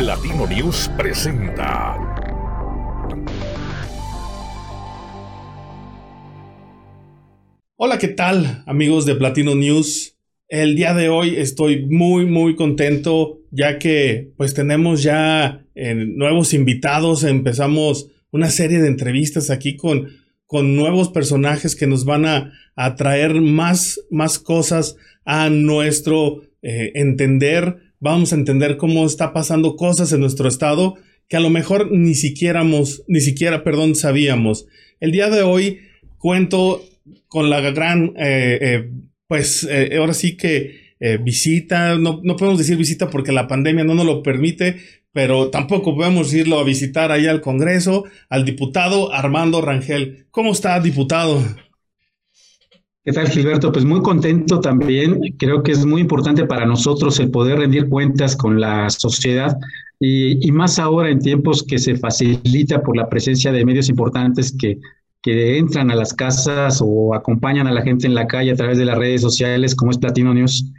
Platino News presenta. Hola, ¿qué tal amigos de Platino News? El día de hoy estoy muy muy contento ya que pues tenemos ya eh, nuevos invitados, empezamos una serie de entrevistas aquí con, con nuevos personajes que nos van a, a traer más, más cosas a nuestro eh, entender, vamos a entender cómo está pasando cosas en nuestro estado que a lo mejor ni siquiera, ni siquiera, perdón, sabíamos. El día de hoy cuento con la gran, eh, eh, pues ahora sí que visita, no, no podemos decir visita porque la pandemia no nos lo permite, pero tampoco podemos irlo a visitar allá al Congreso, al diputado Armando Rangel. ¿Cómo está, diputado? ¿Qué tal, Gilberto? Pues muy contento también. Creo que es muy importante para nosotros el poder rendir cuentas con la sociedad y, más ahora en tiempos que se facilita por la presencia de medios importantes que, que entran a las casas o acompañan a la gente en la calle a través de las redes sociales como es Platino News.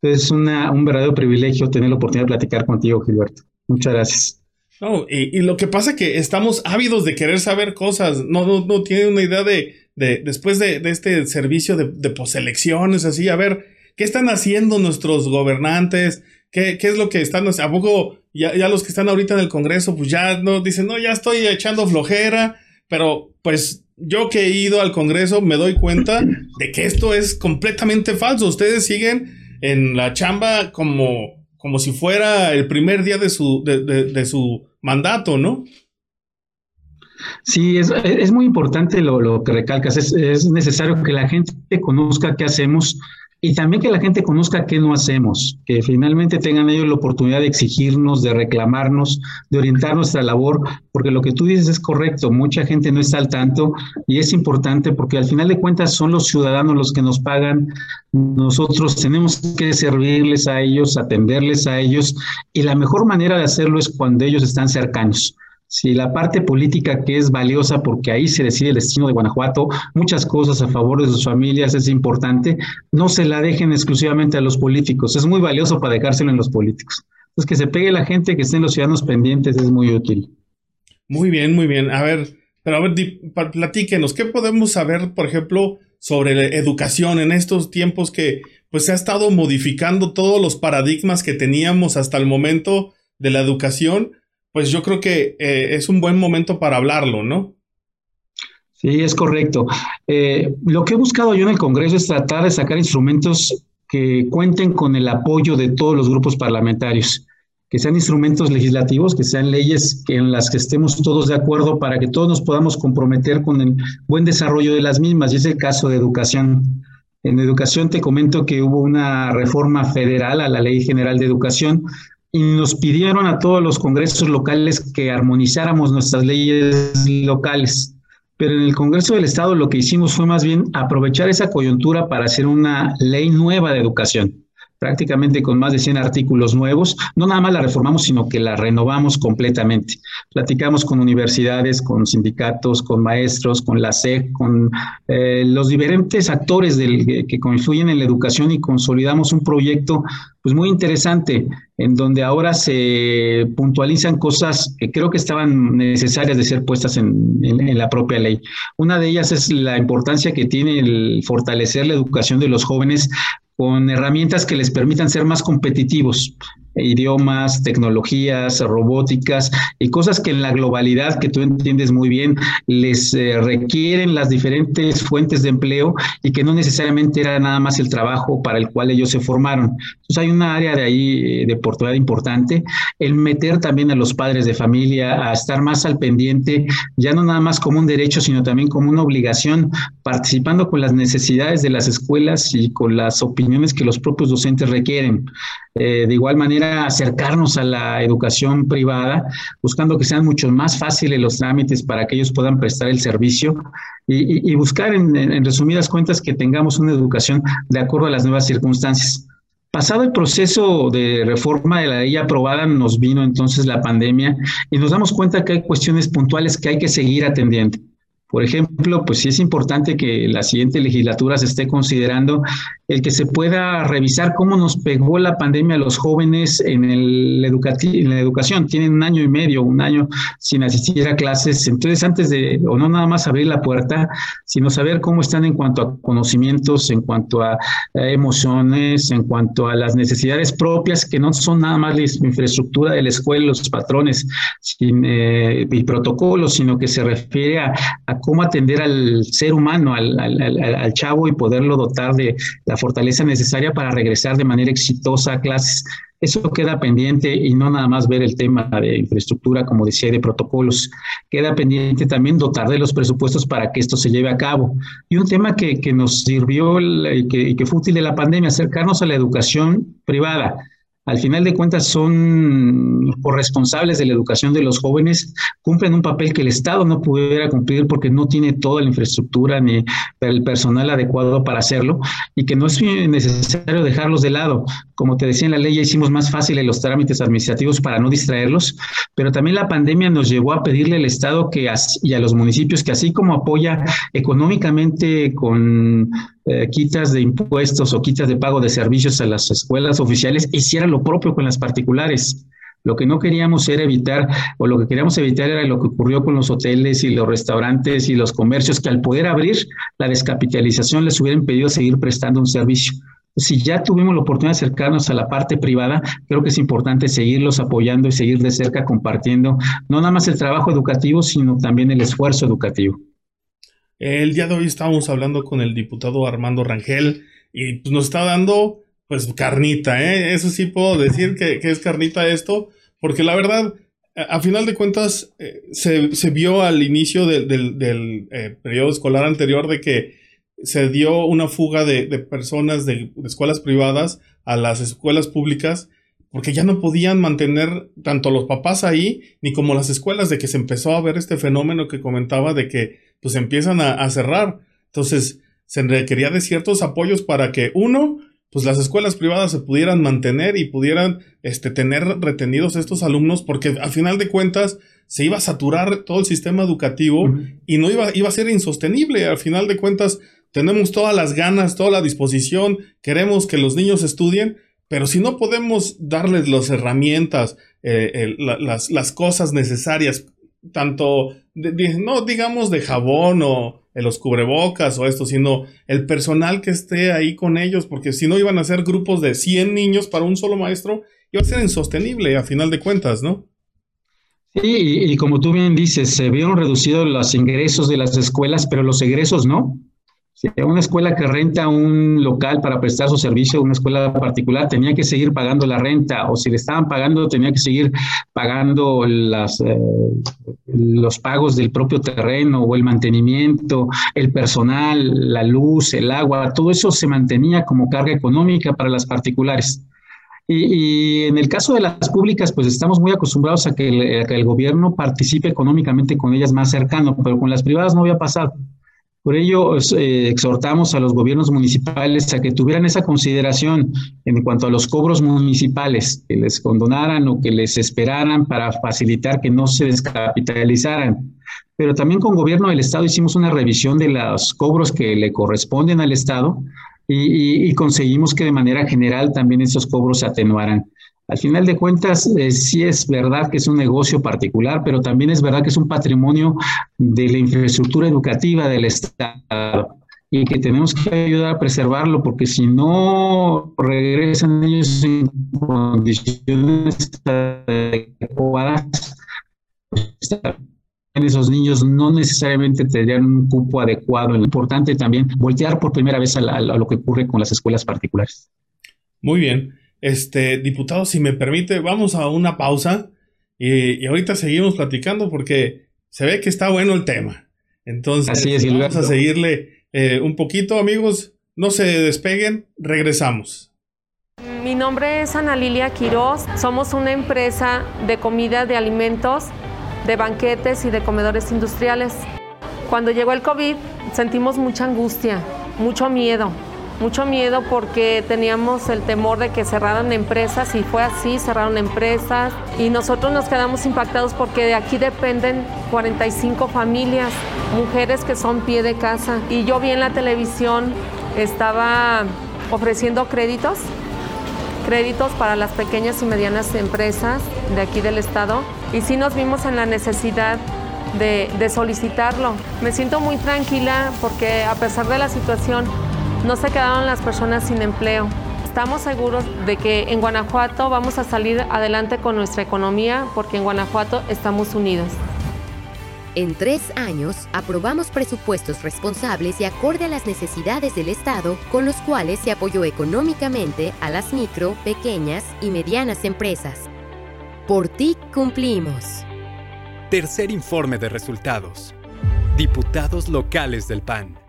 Es una, un verdadero privilegio tener la oportunidad de platicar contigo, Gilberto. Muchas gracias. No, y, lo que pasa es que estamos ávidos de querer saber cosas. No, no, no tiene una idea de de, después de, este servicio de, de poselecciones, así, a ver, ¿qué están haciendo nuestros gobernantes? ¿Qué, qué es lo que están haciendo? ¿A poco ya, ya, los que están ahorita en el Congreso, pues ya no dicen, no, ya estoy echando flojera, pero pues yo que he ido al Congreso me doy cuenta de que esto es completamente falso. Ustedes siguen en la chamba como, como si fuera el primer día de su, de, de su mandato, ¿no? Sí, es, muy importante lo, que recalcas. Es, necesario que la gente conozca qué hacemos y también que la gente conozca qué no hacemos, que finalmente tengan ellos la oportunidad de exigirnos, de reclamarnos, de orientar nuestra labor, porque lo que tú dices es correcto, mucha gente no está al tanto y es importante porque al final de cuentas son los ciudadanos los que nos pagan, nosotros tenemos que servirles a ellos, atenderles a ellos y la mejor manera de hacerlo es cuando ellos están cercanos si la parte política que es valiosa porque ahí se decide el destino de Guanajuato, muchas cosas a favor de sus familias es importante, no se la dejen exclusivamente a los políticos, es muy valioso para dejárselo en los políticos. Entonces que se pegue la gente, que estén los ciudadanos pendientes es muy útil. Muy bien, muy bien. A ver, pero a ver, platíquenos, ¿qué podemos saber, por ejemplo, sobre la educación en estos tiempos que pues se ha estado modificando todos los paradigmas que teníamos hasta el momento de la educación? Pues yo creo que eh, es un buen momento para hablarlo, ¿no? Sí, es correcto. Eh, lo que he buscado yo en el Congreso es tratar de sacar instrumentos que cuenten con el apoyo de todos los grupos parlamentarios, que sean instrumentos legislativos, que sean leyes en las que estemos todos de acuerdo para que todos nos podamos comprometer con el buen desarrollo de las mismas. Y es el caso de educación. En educación te comento que hubo una reforma federal a la Ley General de Educación y nos pidieron a todos los congresos locales que armonizáramos nuestras leyes locales. Pero en el Congreso del Estado lo que hicimos fue más bien aprovechar esa coyuntura para hacer una ley nueva de educación prácticamente con más de 100 artículos nuevos. No nada más la reformamos, sino que la renovamos completamente. Platicamos con universidades, con sindicatos, con maestros, con la SEC, con eh, los diferentes actores del, que confluyen en la educación y consolidamos un proyecto pues muy interesante en donde ahora se puntualizan cosas que creo que estaban necesarias de ser puestas en, en, la propia ley. Una de ellas es la importancia que tiene el fortalecer la educación de los jóvenes con herramientas que les permitan ser más competitivos idiomas, tecnologías, robóticas y cosas que en la globalidad, que tú entiendes muy bien, les eh, requieren las diferentes fuentes de empleo y que no necesariamente era nada más el trabajo para el cual ellos se formaron. Entonces hay una área de ahí eh, de oportunidad importante, el meter también a los padres de familia a estar más al pendiente, ya no nada más como un derecho, sino también como una obligación, participando con las necesidades de las escuelas y con las opiniones que los propios docentes requieren. Eh, de igual manera, acercarnos a la educación privada, buscando que sean mucho más fáciles los trámites para que ellos puedan prestar el servicio y, buscar, en, resumidas cuentas, que tengamos una educación de acuerdo a las nuevas circunstancias. Pasado el proceso de reforma de la ley aprobada, nos vino entonces la pandemia y nos damos cuenta que hay cuestiones puntuales que hay que seguir atendiendo. Por ejemplo, pues sí es importante que la siguiente legislatura se esté considerando el que se pueda revisar cómo nos pegó la pandemia a los jóvenes en, el en la educación. Tienen un año y medio, un año sin asistir a clases. Entonces, antes de, o no nada más abrir la puerta, sino saber cómo están en cuanto a conocimientos, en cuanto a, emociones, en cuanto a las necesidades propias, que no son nada más la infraestructura de la escuela, los patrones eh, y protocolos, sino que se refiere a, a cómo atender al ser humano, al, chavo y poderlo dotar de la fortaleza necesaria para regresar de manera exitosa a clases. Eso queda pendiente y no nada más ver el tema de infraestructura, como decía, de protocolos. Queda pendiente también dotar de los presupuestos para que esto se lleve a cabo. Y un tema que, nos sirvió y que, fue útil de la pandemia, acercarnos a la educación privada al final de cuentas son corresponsables de la educación de los jóvenes, cumplen un papel que el Estado no pudiera cumplir porque no tiene toda la infraestructura ni el personal adecuado para hacerlo y que no es necesario dejarlos de lado. Como te decía en la ley, ya hicimos más fáciles los trámites administrativos para no distraerlos, pero también la pandemia nos llevó a pedirle al Estado que, y a los municipios que así como apoya económicamente con eh, quitas de impuestos o quitas de pago de servicios a las escuelas oficiales, hiciera lo propio con las particulares. Lo que no queríamos era evitar, o lo que queríamos evitar era lo que ocurrió con los hoteles y los restaurantes y los comercios, que al poder abrir la descapitalización les hubieran pedido seguir prestando un servicio. Si ya tuvimos la oportunidad de acercarnos a la parte privada, creo que es importante seguirlos apoyando y seguir de cerca compartiendo no nada más el trabajo educativo, sino también el esfuerzo educativo. El día de hoy estábamos hablando con el diputado Armando Rangel y pues, nos está dando pues carnita, ¿eh? Eso sí puedo decir que, es carnita esto, porque la verdad, a, final de cuentas, eh, se, vio al inicio del, eh, periodo escolar anterior de que se dio una fuga de, personas de, escuelas privadas a las escuelas públicas porque ya no podían mantener tanto los papás ahí ni como las escuelas de que se empezó a ver este fenómeno que comentaba de que pues empiezan a, cerrar. Entonces se requería de ciertos apoyos para que uno, pues las escuelas privadas se pudieran mantener y pudieran este, tener retenidos estos alumnos porque al final de cuentas se iba a saturar todo el sistema educativo y no iba, iba a ser insostenible. Al final de cuentas tenemos todas las ganas, toda la disposición, queremos que los niños estudien, pero si no podemos darles las herramientas, eh, las, cosas necesarias, tanto, no digamos de jabón o los cubrebocas o esto, sino el personal que esté ahí con ellos, porque si no iban a ser grupos de 100 niños para un solo maestro, iba a ser insostenible a final de cuentas, ¿no? Sí, y como tú bien dices, se vieron reducidos los ingresos de las escuelas, pero los egresos no. Si una escuela que renta un local para prestar su servicio, una escuela particular, tenía que seguir pagando la renta, o si le estaban pagando, tenía que seguir pagando las, eh, los pagos del propio terreno o el mantenimiento, el personal, la luz, el agua, todo eso se mantenía como carga económica para las particulares. Y, en el caso de las públicas, pues estamos muy acostumbrados a que, el, a que el gobierno participe económicamente con ellas más cercano, pero con las privadas no había pasado. Por ello, eh, exhortamos a los gobiernos municipales a que tuvieran esa consideración en cuanto a los cobros municipales, que les condonaran o que les esperaran para facilitar que no se descapitalizaran. Pero también con gobierno del Estado hicimos una revisión de los cobros que le corresponden al Estado y conseguimos que de manera general también esos cobros se atenuaran. Al final de cuentas, eh, sí es verdad que es un negocio particular, pero también es verdad que es un patrimonio de la infraestructura educativa del Estado y que tenemos que ayudar a preservarlo porque si no regresan ellos en condiciones adecuadas, esos niños no necesariamente tendrían un cupo adecuado. Es importante también voltear por primera vez a, a lo que ocurre con las escuelas particulares. Muy bien. Este, diputado, si me permite, vamos a una pausa y, ahorita seguimos platicando porque se ve que está bueno el tema. Entonces, vamos a seguirle eh, un poquito, amigos. No se despeguen, regresamos. Mi nombre es Ana Lilia Quiroz. Somos una empresa de comida, de alimentos, de banquetes y de comedores industriales. Cuando llegó el COVID sentimos mucha angustia, mucho miedo mucho miedo porque teníamos el temor de que cerraran empresas y fue así, cerraron empresas y nosotros nos quedamos impactados porque de aquí dependen 45 familias, mujeres que son pie de casa y yo vi en la televisión estaba ofreciendo créditos, créditos para las pequeñas y medianas empresas de aquí del estado y sí nos vimos en la necesidad de, de solicitarlo. Me siento muy tranquila porque a pesar de la situación no se quedaron las personas sin empleo. Estamos seguros de que en Guanajuato vamos a salir adelante con nuestra economía porque en Guanajuato estamos unidos. En tres años, aprobamos presupuestos responsables y acorde a las necesidades del Estado, con los cuales se apoyó económicamente a las micro, pequeñas y medianas empresas. Por ti cumplimos. Tercer informe de resultados. Diputados locales del PAN.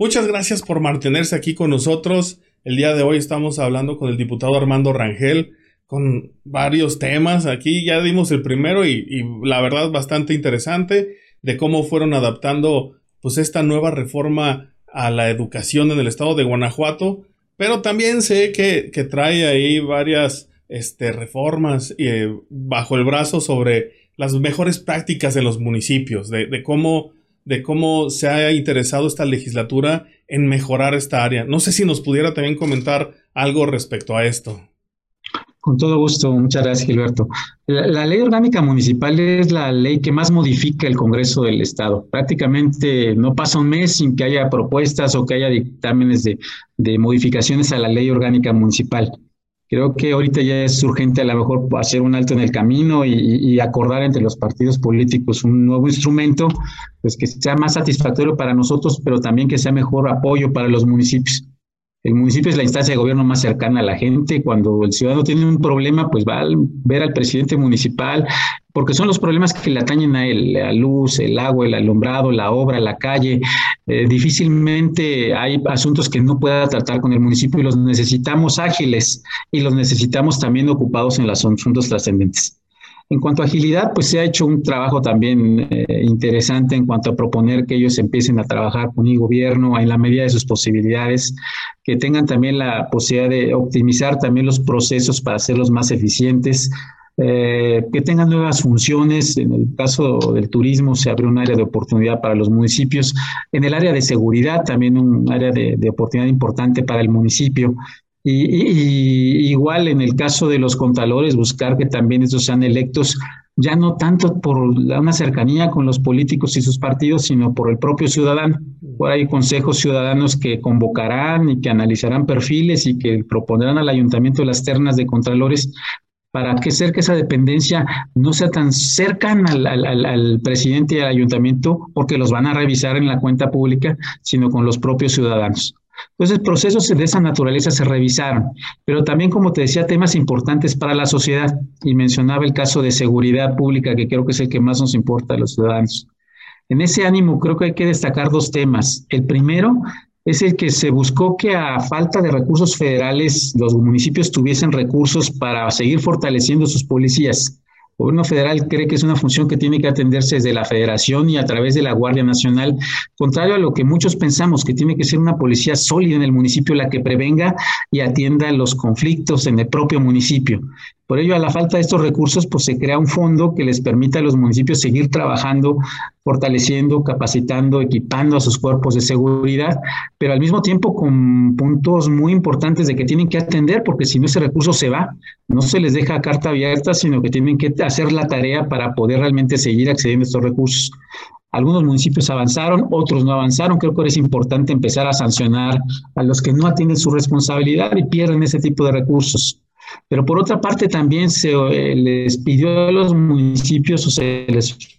Muchas gracias por mantenerse aquí con nosotros. El día de hoy estamos hablando con el diputado Armando Rangel con varios temas. Aquí ya dimos el primero y, la verdad bastante interesante de cómo fueron adaptando pues esta nueva reforma a la educación en el estado de Guanajuato. Pero también sé que, trae ahí varias este, reformas eh, bajo el brazo sobre las mejores prácticas de los municipios, de cómo de cómo se ha interesado esta legislatura en mejorar esta área. No sé si nos pudiera también comentar algo respecto a esto. Con todo gusto, muchas gracias Gilberto. La, ley orgánica municipal es la ley que más modifica el Congreso del Estado. Prácticamente no pasa un mes sin que haya propuestas o que haya dictámenes de modificaciones a la ley orgánica municipal. Creo que ahorita ya es urgente a lo mejor hacer un alto en el camino y, acordar entre los partidos políticos un nuevo instrumento, pues que sea más satisfactorio para nosotros, pero también que sea mejor apoyo para los municipios. El municipio es la instancia de gobierno más cercana a la gente. Cuando el ciudadano tiene un problema, pues va a ver al presidente municipal, porque son los problemas que le atañen a él, la luz, el agua, el alumbrado, la obra, la calle. Eh, difícilmente hay asuntos que no pueda tratar con el municipio y los necesitamos ágiles y los necesitamos también ocupados en los asuntos trascendentes. En cuanto a agilidad, pues se ha hecho un trabajo también eh, interesante en cuanto a proponer que ellos empiecen a trabajar con el gobierno en la medida de sus posibilidades, que tengan también la posibilidad de optimizar también los procesos para hacerlos más eficientes, eh, que tengan nuevas funciones. En el caso del turismo se abre un área de oportunidad para los municipios. En el área de seguridad también un área de oportunidad importante para el municipio. Y, igual en el caso de los contadores, buscar que también estos sean electos ya no tanto por una cercanía con los políticos y sus partidos, sino por el propio ciudadano. Por ahí consejos ciudadanos que convocarán y que analizarán perfiles y que propondrán al ayuntamiento las ternas de contralores para que que esa dependencia no sea tan cercana al, al, presidente y al ayuntamiento, porque los van a revisar en la cuenta pública, sino con los propios ciudadanos. Entonces, procesos de esa naturaleza se revisaron, pero también, como te decía, temas importantes para la sociedad, y mencionaba el caso de seguridad pública, que creo que es el que más nos importa a los ciudadanos. En ese ánimo, creo que hay que destacar dos temas. El primero es el que se buscó que a falta de recursos federales, los municipios tuviesen recursos para seguir fortaleciendo sus policías. Gobierno federal cree que es una función que tiene que atenderse desde la federación y a través de la Guardia Nacional, contrario a lo que muchos pensamos, que tiene que ser una policía sólida en el municipio la que prevenga y atienda los conflictos en el propio municipio. Por ello, a la falta de estos recursos, pues se crea un fondo que les permita a los municipios seguir trabajando, fortaleciendo, capacitando, equipando a sus cuerpos de seguridad, pero al mismo tiempo con puntos muy importantes de que tienen que atender, porque si no ese recurso se va, no se les deja carta abierta, sino que tienen que hacer la tarea para poder realmente seguir accediendo a estos recursos. Algunos municipios avanzaron, otros no avanzaron. Creo que es importante empezar a sancionar a los que no atienden su responsabilidad y pierden ese tipo de recursos. Pero por otra parte también se eh, les pidió a los municipios o se les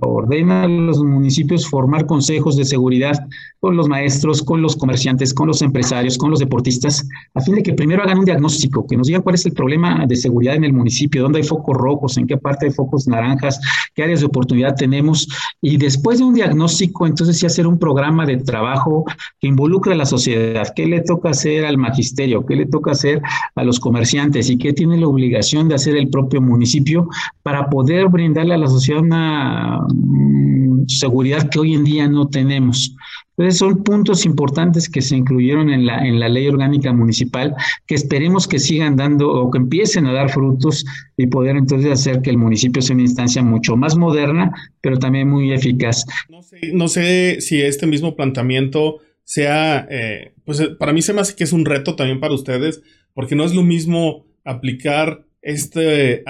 ordena a los municipios formar consejos de seguridad con los maestros, con los comerciantes, con los empresarios, con los deportistas, a fin de que primero hagan un diagnóstico, que nos digan cuál es el problema de seguridad en el municipio, dónde hay focos rojos, en qué parte hay focos naranjas, qué áreas de oportunidad tenemos, y después de un diagnóstico, entonces sí hacer un programa de trabajo que involucre a la sociedad, qué le toca hacer al magisterio, qué le toca hacer a los comerciantes y qué tiene la obligación de hacer el propio municipio para poder brindarle a la sociedad una Mm, seguridad que hoy en día no tenemos. Entonces son puntos importantes que se incluyeron en la, en la ley orgánica municipal que esperemos que sigan dando o que empiecen a dar frutos y poder entonces hacer que el municipio sea una instancia mucho más moderna, pero también muy eficaz. No sé, no sé si este mismo planteamiento sea, eh, pues para mí se me hace que es un reto también para ustedes, porque no es lo mismo aplicar este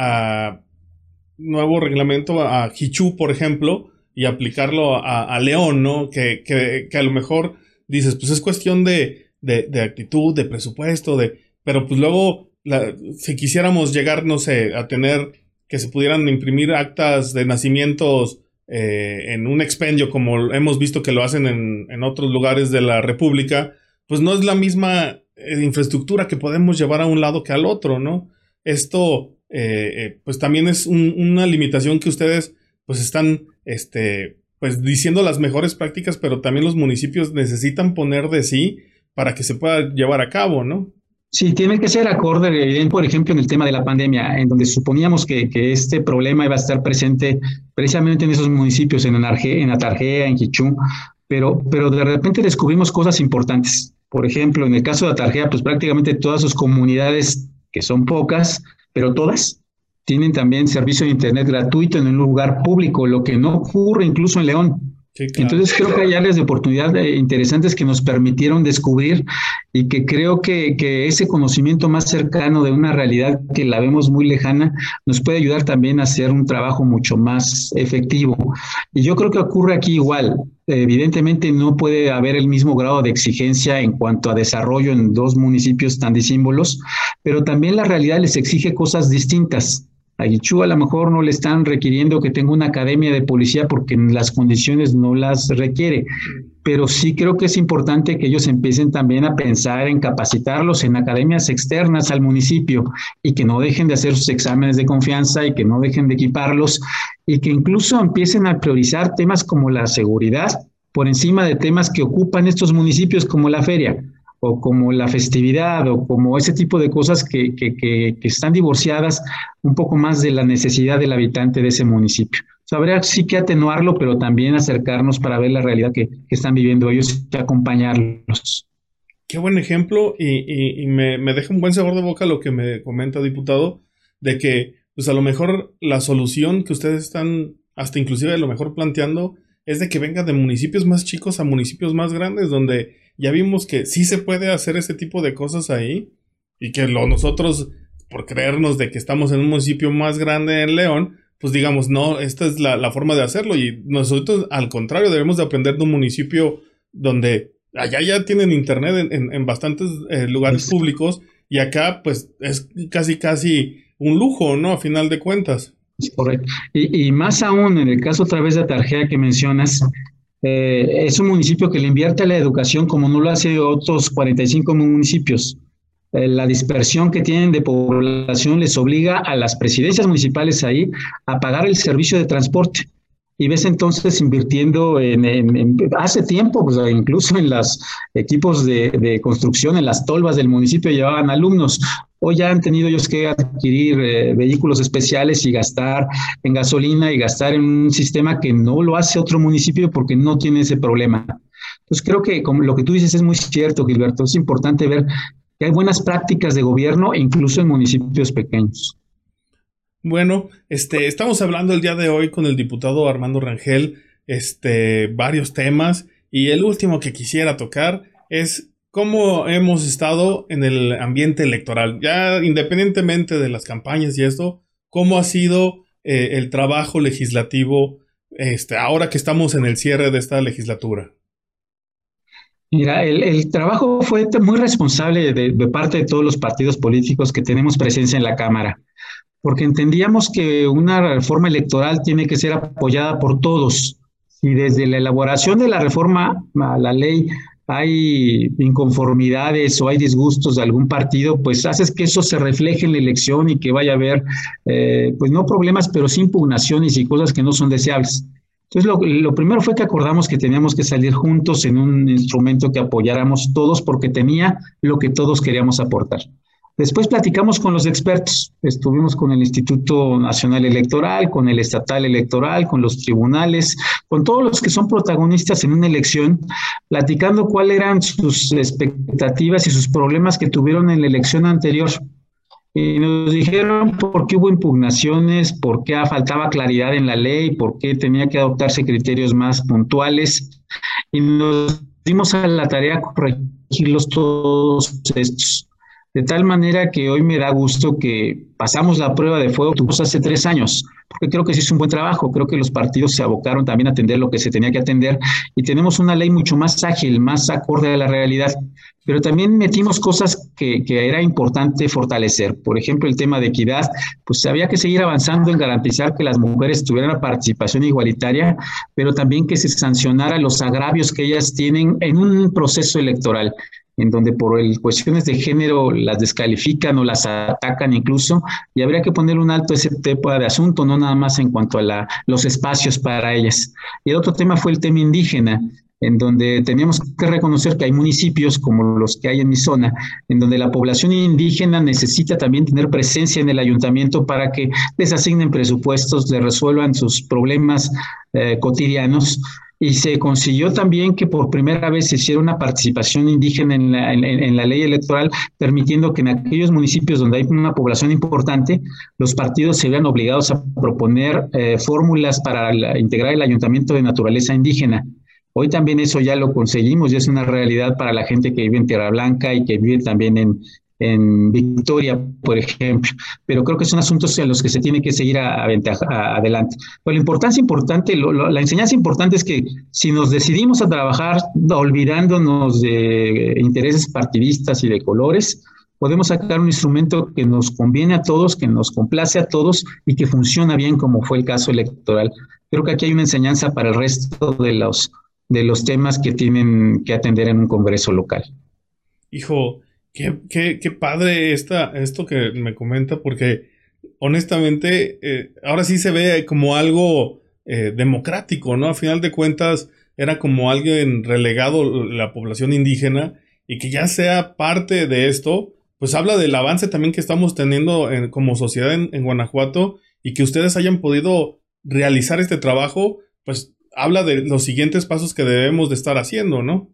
nuevo reglamento a Hichu, por ejemplo, y aplicarlo a, León, ¿no? Que, a lo mejor dices, pues es cuestión de, de, actitud, de presupuesto, de... Pero pues luego, si quisiéramos llegar, no sé, a tener que se pudieran imprimir actas de nacimientos eh, en un expendio, como hemos visto que lo hacen en, en, otros lugares de la República, pues no es la misma eh, infraestructura que podemos llevar a un lado que al otro, ¿no? Esto, eh, pues también es una limitación que ustedes pues están, este, pues diciendo las mejores prácticas, pero también los municipios necesitan poner de sí para que se pueda llevar a cabo, ¿no? Sí, tiene que ser acorde, por ejemplo, en el tema de la pandemia, en donde suponíamos que, este problema iba a estar presente precisamente en esos municipios, en Anarje, en Atarjea, en Quichú, pero, pero de repente descubrimos cosas importantes. Por ejemplo, en el caso de Atarjea, pues prácticamente todas sus comunidades, que son pocas, pero todas, tienen también servicio de Internet gratuito en un lugar público, lo que no ocurre incluso en León. Entonces creo que hay áreas de oportunidad eh, interesantes que nos permitieron descubrir y que creo que, que, ese conocimiento más cercano de una realidad que la vemos muy lejana nos puede ayudar también a hacer un trabajo mucho más efectivo. Y yo creo que ocurre aquí igual. Evidentemente no puede haber el mismo grado de exigencia en cuanto a desarrollo en dos municipios tan disímbolos, pero también la realidad les exige cosas distintas. A Guichú a lo mejor no le están requiriendo que tenga una academia de policía porque las condiciones no las requiere, pero sí creo que es importante que ellos empiecen también a pensar en capacitarlos en academias externas al municipio y que no dejen de hacer sus exámenes de confianza y que no dejen de equiparlos y que incluso empiecen a priorizar temas como la seguridad por encima de temas que ocupan estos municipios como la feria o como la festividad o como ese tipo de cosas que, están divorciadas un poco más de la necesidad del habitante de ese municipio. O habría sí que atenuarlo, pero también acercarnos para ver la realidad que, están viviendo ellos y acompañarlos. Qué buen ejemplo y, me, me, deja un buen sabor de boca lo que me comenta, diputado, de que pues a lo mejor la solución que ustedes están hasta inclusive a lo mejor planteando es de que venga de municipios más chicos a municipios más grandes, donde ya vimos que sí se puede hacer ese tipo de cosas ahí y que lo, nosotros, por creernos de que estamos en un municipio más grande en León, pues digamos, no, esta es la, forma de hacerlo y nosotros al contrario debemos de aprender de un municipio donde allá ya tienen internet en, bastantes eh, lugares públicos y acá pues es casi casi un lujo, ¿no? A final de cuentas. Correcto. Y, más aún, en el caso otra vez de Tarjea que mencionas, eh, es un municipio que le invierte a la educación como no lo hace otros 45 municipios. Eh, la dispersión que tienen de población les obliga a las presidencias municipales ahí a pagar el servicio de transporte y ves entonces invirtiendo en, hace tiempo, pues, incluso en los equipos de, construcción, en las tolvas del municipio llevaban alumnos. Hoy ya han tenido ellos que adquirir eh, vehículos especiales y gastar en gasolina y gastar en un sistema que no lo hace otro municipio porque no tiene ese problema. Entonces creo que como lo que tú dices es muy cierto, Gilberto. Es importante ver que hay buenas prácticas de gobierno incluso en municipios pequeños. Bueno, este, estamos hablando el día de hoy con el diputado Armando Rangel, este, varios temas y el último que quisiera tocar es cómo hemos estado en el ambiente electoral, ya independientemente de las campañas y esto, cómo ha sido eh, el trabajo legislativo, este, ahora que estamos en el cierre de esta legislatura. Mira, el, trabajo fue muy responsable de, parte de todos los partidos políticos que tenemos presencia en la Cámara porque entendíamos que una reforma electoral tiene que ser apoyada por todos. Si desde la elaboración de la reforma a la ley hay inconformidades o hay disgustos de algún partido, pues haces que eso se refleje en la elección y que vaya a haber, eh, pues no problemas, pero sí impugnaciones y cosas que no son deseables. Entonces, lo, lo, primero fue que acordamos que teníamos que salir juntos en un instrumento que apoyáramos todos porque tenía lo que todos queríamos aportar. Después platicamos con los expertos, estuvimos con el Instituto Nacional Electoral, con el Estatal Electoral, con los tribunales, con todos los que son protagonistas en una elección, platicando cuáles eran sus expectativas y sus problemas que tuvieron en la elección anterior. Y nos dijeron por qué hubo impugnaciones, por qué faltaba claridad en la ley, por qué tenía que adoptarse criterios más puntuales. Y nos dimos a la tarea corregirlos todos estos. De tal manera que hoy me da gusto que pasamos la prueba de fuego hace tres años, porque creo que sí es un buen trabajo, creo que los partidos se abocaron también a atender lo que se tenía que atender y tenemos una ley mucho más ágil, más acorde a la realidad, pero también metimos cosas que, era importante fortalecer. Por ejemplo, el tema de equidad, pues había que seguir avanzando en garantizar que las mujeres tuvieran la participación igualitaria, pero también que se sancionara los agravios que ellas tienen en un proceso electoral en donde por el, cuestiones de género las descalifican o las atacan incluso, y habría que poner un alto a ese tipo de asunto, no nada más en cuanto a la, los espacios para ellas. Y el otro tema fue el tema indígena, en donde teníamos que reconocer que hay municipios como los que hay en mi zona, en donde la población indígena necesita también tener presencia en el ayuntamiento para que les asignen presupuestos, les resuelvan sus problemas eh, cotidianos y se consiguió también que por primera vez se hiciera una participación indígena en la, en, la, ley electoral, permitiendo que en aquellos municipios donde hay una población importante, los partidos se vean obligados a proponer eh, fórmulas para integrar el ayuntamiento de naturaleza indígena. Hoy también eso ya lo conseguimos y es una realidad para la gente que vive en Tierra Blanca y que vive también en, en Victoria, por ejemplo, pero creo que son asuntos en los que se tiene que seguir a, adelante. Pero la importancia importante, la enseñanza importante es que si nos decidimos a trabajar olvidándonos de intereses partidistas y de colores, podemos sacar un instrumento que nos conviene a todos, que nos complace a todos y que funciona bien como fue el caso electoral. Creo que aquí hay una enseñanza para el resto de los, de los temas que tienen que atender en un Congreso local. Hijo, Qué, qué, padre esta, esto que me comenta, porque honestamente eh, ahora sí se ve como algo eh, democrático, ¿no? A final de cuentas era como alguien relegado la población indígena y que ya sea parte de esto, pues habla del avance también que estamos teniendo como sociedad en, en Guanajuato y que ustedes hayan podido realizar este trabajo, pues habla de los siguientes pasos que debemos de estar haciendo, ¿no?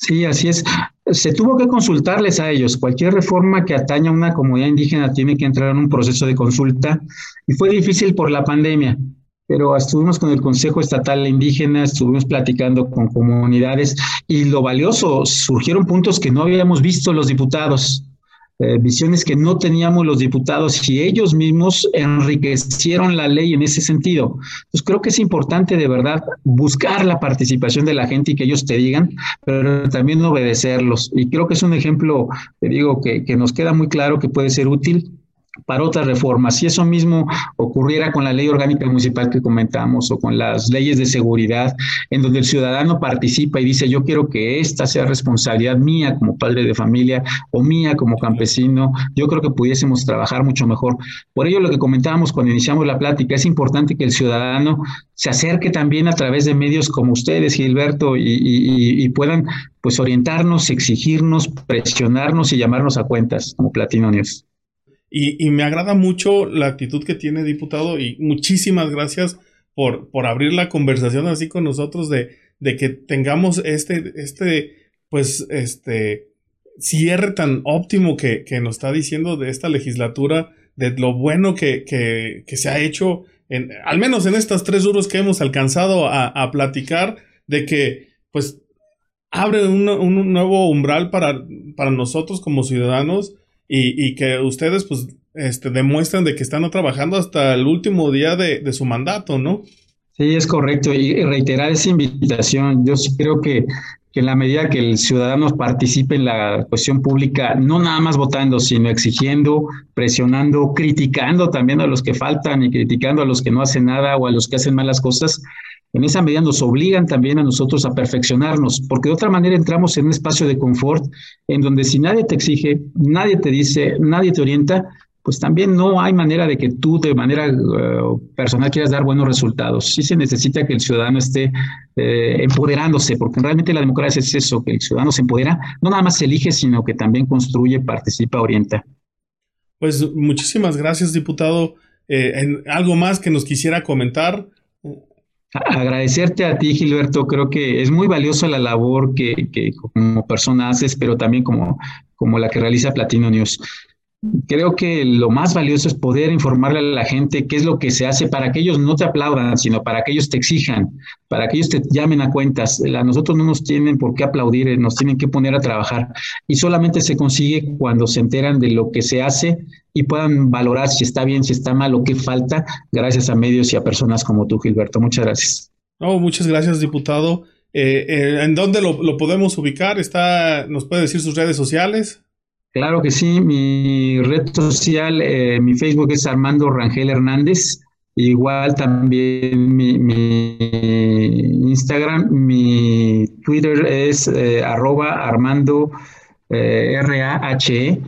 Sí, así es. Se tuvo que consultarles a ellos. Cualquier reforma que ataña a una comunidad indígena tiene que entrar en un proceso de consulta y fue difícil por la pandemia, pero estuvimos con el Consejo Estatal Indígena, estuvimos platicando con comunidades y lo valioso, surgieron puntos que no habíamos visto los diputados. Eh, visiones que no teníamos los diputados y ellos mismos enriquecieron la ley en ese sentido. Entonces creo que es importante de verdad buscar la participación de la gente y que ellos te digan, pero también obedecerlos. Y creo que es un ejemplo, te digo, que, que nos queda muy claro que puede ser útil para otras reformas. Si eso mismo ocurriera con la ley orgánica municipal que comentamos o con las leyes de seguridad, en donde el ciudadano participa y dice, yo quiero que esta sea responsabilidad mía como padre de familia o mía como campesino, yo creo que pudiésemos trabajar mucho mejor. Por ello, lo que comentábamos cuando iniciamos la plática, es importante que el ciudadano se acerque también a través de medios como ustedes, Gilberto, y, y puedan pues orientarnos, exigirnos, presionarnos y llamarnos a cuentas como Platino News. Y, me agrada mucho la actitud que tiene diputado y muchísimas gracias por, por abrir la conversación así con nosotros de, de que tengamos este, este, pues, este cierre tan óptimo que, que nos está diciendo de esta legislatura, de lo bueno que, que, que se ha hecho, en, al menos en estas tres duros que hemos alcanzado a, platicar, de que, pues, abre un, un nuevo umbral para, para nosotros como ciudadanos y, que ustedes pues este, demuestran de que están trabajando hasta el último día de, su mandato, ¿no? Sí, es correcto. Y reiterar esa invitación. Yo creo que, que en la medida que el ciudadano participe en la cuestión pública, no nada más votando, sino exigiendo, presionando, criticando también a los que faltan y criticando a los que no hacen nada o a los que hacen malas cosas, en esa medida nos obligan también a nosotros a perfeccionarnos, porque de otra manera entramos en un espacio de confort en donde si nadie te exige, nadie te dice, nadie te orienta, pues también no hay manera de que tú de manera eh, personal quieras dar buenos resultados. Sí se necesita que el ciudadano esté eh, empoderándose, porque realmente la democracia es eso, que el ciudadano se empodera, no nada más elige, sino que también construye, participa, orienta. Pues muchísimas gracias, diputado. Eh, en ¿Algo más que nos quisiera comentar? Agradecerte a ti, Gilberto. Creo que es muy valiosa la labor que, que como persona haces, pero también como, como la que realiza Platino News. Creo que lo más valioso es poder informarle a la gente qué es lo que se hace para que ellos no te aplaudan, sino para que ellos te exijan, para que ellos te llamen a cuentas. A nosotros no nos tienen por qué aplaudir, eh, nos tienen que poner a trabajar. Y solamente se consigue cuando se enteran de lo que se hace y puedan valorar si está bien, si está mal o qué falta, gracias a medios y a personas como tú, Gilberto. Muchas gracias. No, muchas gracias, diputado. Eh, eh, ¿En dónde lo, lo podemos ubicar? Está, ¿Nos puede decir sus redes sociales? Claro que sí, mi red social, eh, mi Facebook es Armando Rangel Hernández, igual también mi, Instagram, mi Twitter es eh, arroba Armando eh, R-A-H-E.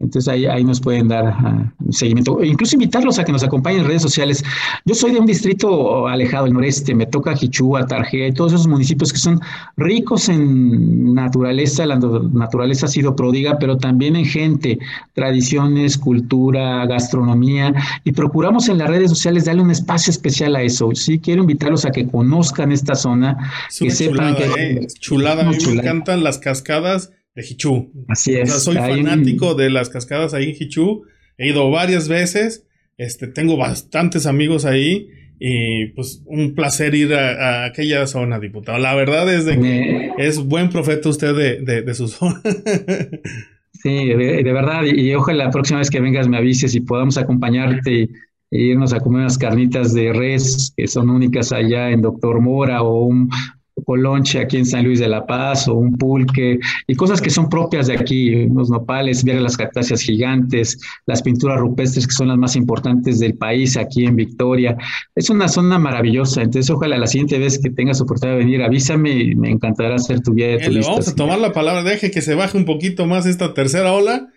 Entonces ahí, ahí nos pueden dar seguimiento, e incluso invitarlos a que nos acompañen en redes sociales. Yo soy de un distrito alejado del noreste, me toca Jichúa, Tarjea y todos esos municipios que son ricos en naturaleza, la naturaleza ha sido pródiga, pero también en gente, tradiciones, cultura, gastronomía, y procuramos en las redes sociales darle un espacio especial a eso. Sí, quiero invitarlos a que conozcan esta zona, que sepan que... Eh, chulada, a mí me encantan las cascadas de Hichu. Así es. soy fanático de las cascadas ahí en Hichu. He ido varias veces. Este, tengo bastantes amigos ahí. Y pues un placer ir a, aquella zona, diputado. La verdad es de que es buen profeta usted de, de, su zona. sí, de, verdad. Y, ojalá la próxima vez que vengas me avises y podamos acompañarte e irnos a comer unas carnitas de res que son únicas allá en Doctor Mora o un, colonche aquí en San Luis de la Paz o un pulque y cosas que son propias de aquí, unos nopales, ver las cactáceas gigantes, las pinturas rupestres que son las más importantes del país aquí en Victoria. Es una zona maravillosa, entonces ojalá la siguiente vez que tengas oportunidad de venir, avísame y me encantará hacer tu guía de eh, vamos a tomar la palabra, deje que se baje un poquito más esta tercera ola.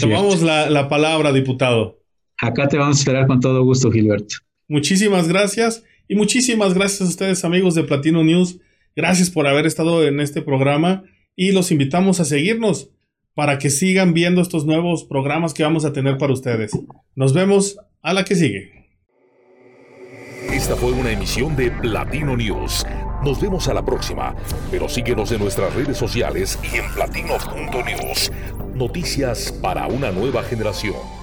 tomamos la, la palabra, diputado. Acá te vamos a esperar con todo gusto, Gilberto. Muchísimas gracias y muchísimas gracias a ustedes amigos de Platino News Gracias por haber estado en este programa y los invitamos a seguirnos para que sigan viendo estos nuevos programas que vamos a tener para ustedes. Nos vemos a la que sigue. Esta fue una emisión de Platino News. Nos vemos a la próxima, pero síguenos en nuestras redes sociales y en platino.news. Noticias para una nueva generación.